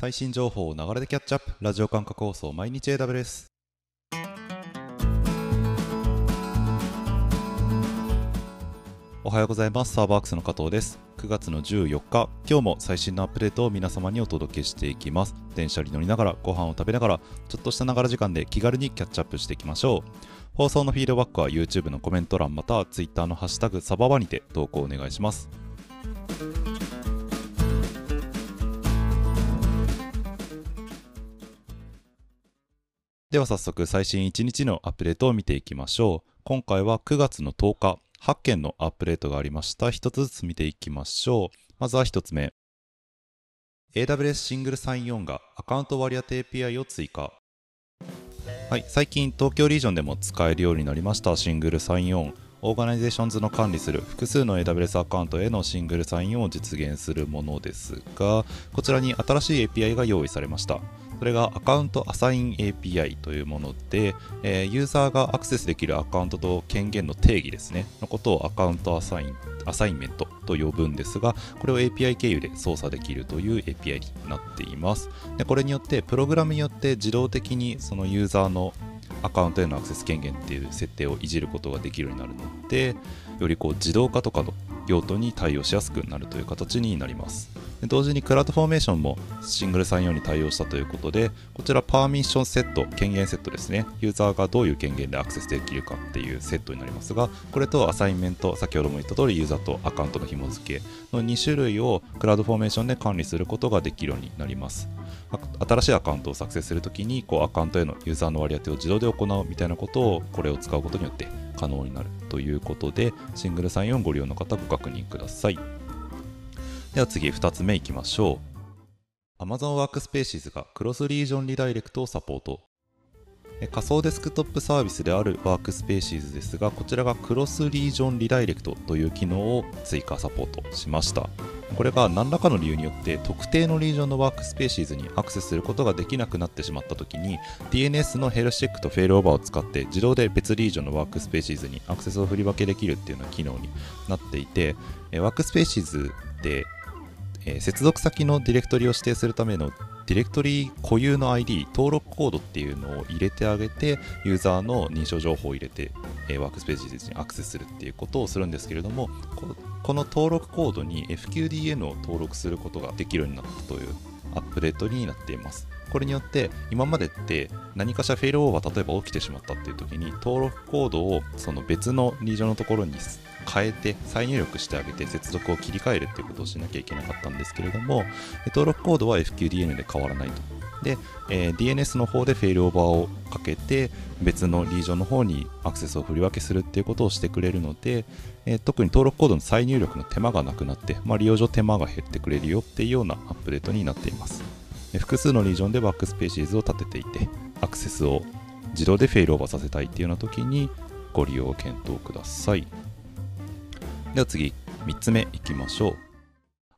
最新情報を流れでキャッチアップ。ラジオ感覚放送毎日 AW です。おはようございます。サーバーアクスの加藤です。9月の14日今日も最新のアップデートを皆様にお届けしていきます。電車に乗りながらご飯を食べながらちょっとしたながら時間で気軽にキャッチアップしていきましょう。放送のフィードバックは YouTube のコメント欄または Twitter のハッシュタグサババにて投稿お願いします。では早速最新1日のアップデートを見ていきましょう。今回は9月の10日8件のアップデートがありました。1つずつ見ていきましょう。まずは1つ目。AWS シングルサインオンがアカウント割り当て API を追加。はい、最近東京リージョンでも使えるようになりました。シングルサインオン Organizations の管理する複数の AWS アカウントへのシングルサインオンを実現するものですがこちらに新しい API が用意されました。それがアカウントアサイン API というもので、えー、ユーザーがアクセスできるアカウントと権限の定義ですね。のことをアカウントアサインアサインメントと呼ぶんですがこれを API 経由で操作できるという API になっています。でこれによってプログラムによって自動的にそのユーザーのアカウントへのアクセス権限っていう設定をいじることができるようになるのでよりこう自動化とかの用途に対応しやすくなるという形になります。同時に CloudFormation もシングルサインオンに対応したということでこちら permission set 権限セットですね。ユーザーがどういう権限でアクセスできるかっていうセットになりますがこれと assignment 先ほども言った通りユーザーとアカウントの紐付けの2種類を CloudFormation で管理することができるようになります。新しいアカウントを作成するときにこうアカウントへのユーザーの割り当てを自動で行うみたいなことをこれを使うことによって可能になるということでシングルサインオンをご利用の方ご確認ください。では次2つ目いきましょう。Amazon Workspaces がクロスリージョンリダイレクトをサポート。仮想デスクトップサービスである WorkSpaces ですがこちらがクロスリージョンリダイレクトという機能を追加サポートしました。これが何らかの理由によって特定のリージョンの WorkSpaces にアクセスすることができなくなってしまった時に DNS のヘルスチェックとフェイルオーバーを使って自動で別リージョンの WorkSpaces にアクセスを振り分けできるっていうような機能になっていて WorkSpaces でえ接続先のディレクトリを指定するためのディレクトリ固有の ID 登録コードっていうのを入れてあげてユーザーの認証情報を入れて、え WorkSpaces にアクセスするっていうことをするんですけれどもこの登録コードに FQDN を登録することができるようになったというアップデートになっています。これによって今までって何かしらフェイルオーバー例えば起きてしまったっていう時に登録コードをその別のリージョンのところに変えて再入力してあげて接続を切り替えるっていうことをしなきゃいけなかったんですけれども登録コードは FQDN で変わらないと。で、えー、DNS の方でフェイルオーバーをかけて別のリージョンの方にアクセスを振り分けするっていうことをしてくれるので、えー、特に登録コードの再入力の手間がなくなって、まあ、利用上手間が減ってくれるよっていうようなアップデートになっています。複数のリージョンでバックスペーシーズを立てていてアクセスを自動でフェイルオーバーさせたいっていうような時にご利用を検討ください。では次、3つ目いきましょう。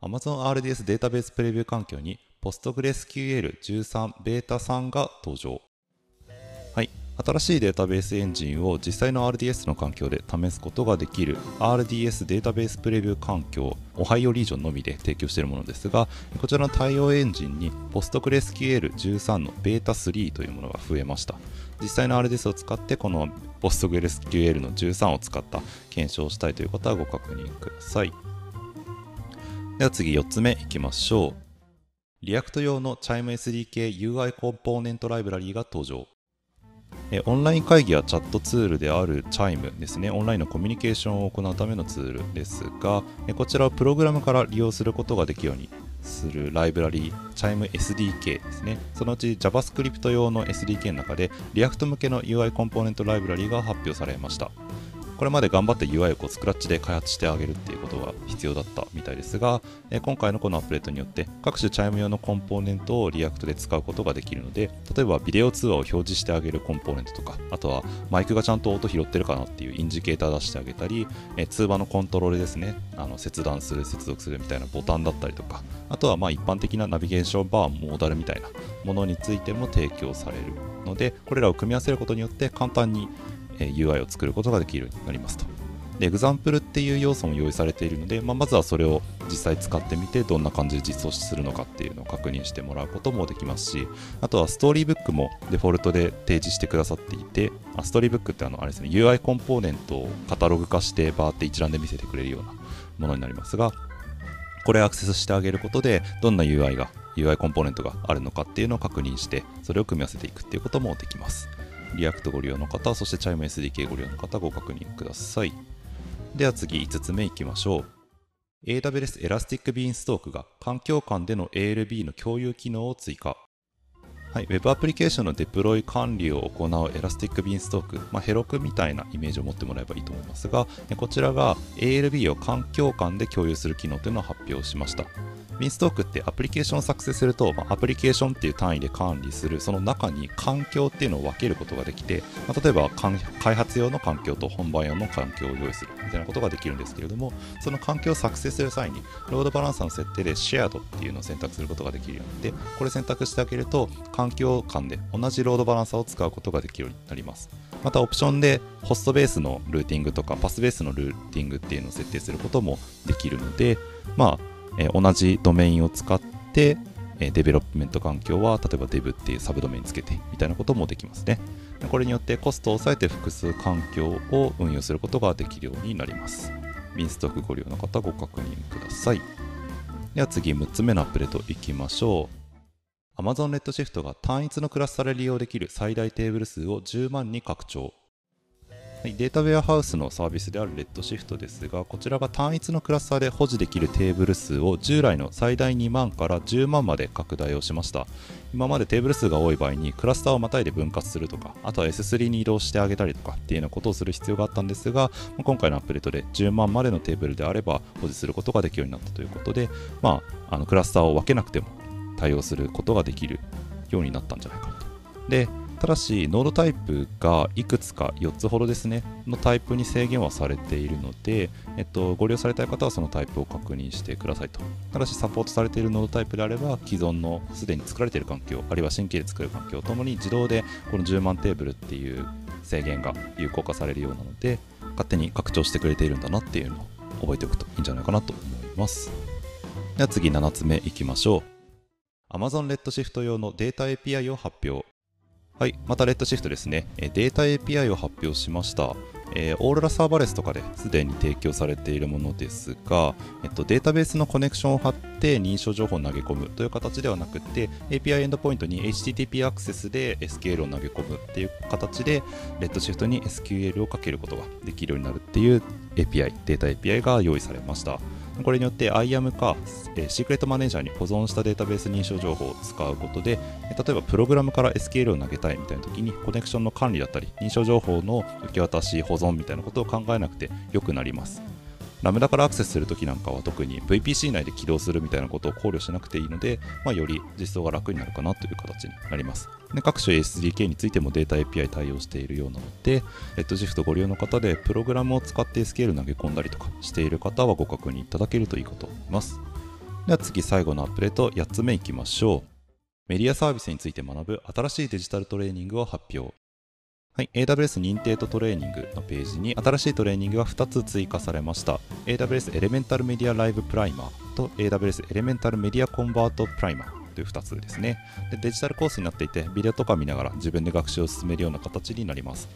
Amazon RDS データベースプレビュー環境に PostgreSQL13 ベータ3が登場。新しいデータベースエンジンを実際の RDS の環境で試すことができる RDS データベースプレビュー環境、オハイオリージョンのみで提供しているものですが、こちらの対応エンジンに PostgreSQL13 のベータ3というものが増えました。実際の RDS を使ってこの PostgreSQL の13を使った検証をしたいという方はご確認ください。では次4つ目いきましょう。 React 用の Chime SDK UI コンポーネントライブラリーが登場。オンライン会議やチャットツールである Chime ですね、オンラインのコミュニケーションを行うためのツールですが、こちらをプログラムから利用することができるようにするライブラリー Chime SDK ですね。そのうち JavaScript 用の SDK の中で React 向けの UI コンポーネントライブラリーが発表されました。これまで頑張って UI をこうスクラッチで開発してあげるっていうことが必要だったみたいですが、え今回のこのアップデートによって各種 Chime 用のコンポーネントを React で使うことができるので例えばビデオ通話を表示してあげるコンポーネントとかあとはマイクがちゃんと音拾ってるかなっていうインジケーター出してあげたり、え通話のコントロールですね。あの切断する接続するみたいなボタンだったりとかあとはまあ一般的なナビゲーションバーモーダルみたいなものについても提供されるのでこれらを組み合わせることによって簡単に UI を作ることができるようになりますとで、エグザンプルっていう要素も用意されているので、まあ、まずはそれを実際使ってみて、どんな感じで実装するのかっていうのを確認してもらうこともできますし、あとはストーリーブックもデフォルトで提示してくださっていて、あストーリーブックってあのあれですね、UI コンポーネントをカタログ化してバーって一覧で見せてくれるようなものになりますが、これアクセスしてあげることで、どんな UI が、UI コンポーネントがあるのかっていうのを確認して、それを組み合わせていくっていうこともできます。 React ご利用の方、そして ChimeSDK ご利用の方、ご確認ください。では次、5つ目いきましょう。AWS Elastic Beanstalk が環境間での ALB の共有機能を追加。はい、Web アプリケーションのデプロイ管理を行う Elastic Beanstalk、まあ、 Heroku みたいなイメージを持ってもらえばいいと思いますが、こちらが ALB を環境間で共有する機能というのを発表しました。ビンストークってアプリケーションを作成すると、まあ、アプリケーションっていう単位で管理するその中に環境っていうのを分けることができて、まあ、例えば開発用の環境と本番用の環境を用意するみたいなことができるんですけれどもその環境を作成する際にロードバランサーの設定でシェアドっていうのを選択することができるようになってこれ選択してあげると環境間で同じロードバランサーを使うことができるようになります。またオプションでホストベースのルーティングとかパスベースのルーティングっていうのを設定することもできるのでまあえー、同じドメインを使って、え、デベロップメント環境は例えば Dev っていうサブドメインつけてみたいなこともできますね。これによってコストを抑えて複数環境を運用することができるようになります。 Beanstalk ご利用の方ご確認ください。では次6つ目のアップデートいきましょう。Amazon Redshift が単一のクラスタで利用できる最大テーブル数を10万に拡張。はい、データウェアハウスのサービスであるレッドシフトですが、こちらが単一のクラスターで保持できるテーブル数を従来の最大2万から10万まで拡大をしました。今までテーブル数が多い場合にクラスターをまたいで分割するとか、あとは S3 に移動してあげたりとかっていうようなことをする必要があったんですが、今回のアップデートで10万までのテーブルであれば保持することができるようになったということで、まあ、あのクラスターを分けなくても対応することができるようになったんじゃないかなと。で、ただし、ノードタイプがいくつか4つほどですね、のタイプに制限はされているので、えっと、ご利用されたい方はそのタイプを確認してくださいと。ただし、サポートされているノードタイプであれば、既存のすでに作られている環境、あるいは新規で作る環境ともに自動でこの10万テーブルっていう制限が有効化されるようなので、勝手に拡張してくれているんだなっていうのを覚えておくといいんじゃないかなと思います。では次7つ目いきましょう。Amazon Redshift 用のデータ API を発表。はい、またレッドシフトですね。データ API を発表しました。えー、オーロラサーバレスとかですでに提供されているものですが、えっと、データベースのコネクションを貼って認証情報を投げ込むという形ではなくて API エンドポイントに HTTP アクセスで SQL を投げ込むっていう形でレッドシフトに SQL をかけることができるようになるっていう API データ API が用意されました。これによって IAM か、えー、シークレットマネージャーに保存したデータベース認証情報を使うことで、例えばプログラムから SQL を投げたいみたいな時にコネクションの管理だったり認証情報の受け渡し保存みたいなことを考えなくてよくなります。ラムダからアクセスするときなんかは特に VPC 内で起動するみたいなことを考慮しなくていいので、まあ、より実装が楽になるかなという形になります。で各種 SDK についてもデータ API 対応しているようなので、Redshift ご利用の方でプログラムを使って SQL 投げ込んだりとかしている方はご確認いただけるといいかと思います。では次最後のアップデート8つ目いきましょう。メディアサービスについて学ぶ新しいデジタルトレーニングを発表。はい、AWS 認定とトレーニングのページに新しいトレーニングが2つ追加されました。AWS エレメンタルメディアライブプライマーと AWS エレメンタルメディアコンバートプライマーという2つですね。でデジタルコースになっていてビデオとか見ながら自分で学習を進めるような形になります。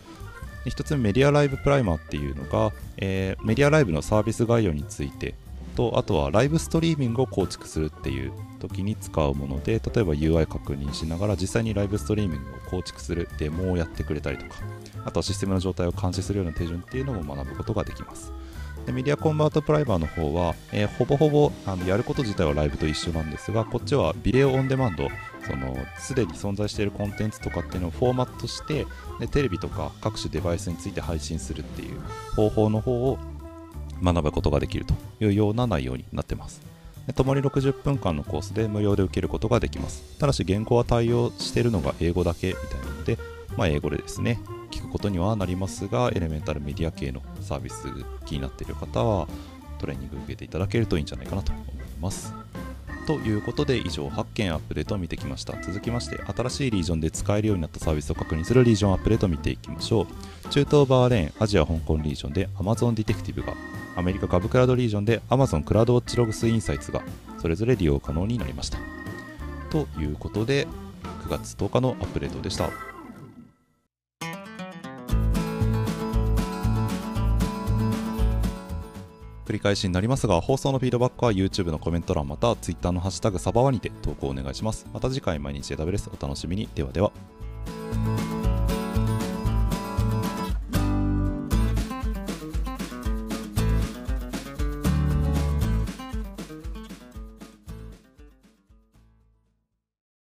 1つ目メディアライブプライマーっていうのが、えー、メディアライブのサービス概要についてとあとはライブストリーミングを構築するっていう時に使うもので例えば UI 確認しながら実際にライブストリーミングを構築するデモをやってくれたりとかあとはシステムの状態を監視するような手順っていうのも学ぶことができます。でメディアコンバートプライバーの方は、えー、ほぼほぼあのやること自体はライブと一緒なんですがこっちはビデオオンデマンドそのすでに存在しているコンテンツとかっていうのをフォーマットしてでテレビとか各種デバイスについて配信するっていう方法の方を学ぶことができるというような内容になってます。ともに60分間のコースで無料で受けることができます。ただし原稿は対応しているのが英語だけみたいなので、まあ、英語でですね、聞くことにはなりますが、エレメンタルメディア系のサービス気になっている方はトレーニング受けていただけるといいんじゃないかなと思います。ということで以上8件アップデートを見てきました続きまして新しいリージョンで使えるようになったサービスを確認するリージョンアップデートを見ていきましょう中東バーレーンアジア香港リージョンで Amazon ディテクティブがアメリカ株クラウドリージョンで Amazon クラウドウォッチログスインサイツがそれぞれ利用可能になりました。ということで9月10日のアップデートでした。繰り返しになりますが放送のフィードバックは YouTube のコメント欄また Twitter のハッシュタグサバワにて投稿お願いします。また次回毎日 AWS お楽しみに。ではでは。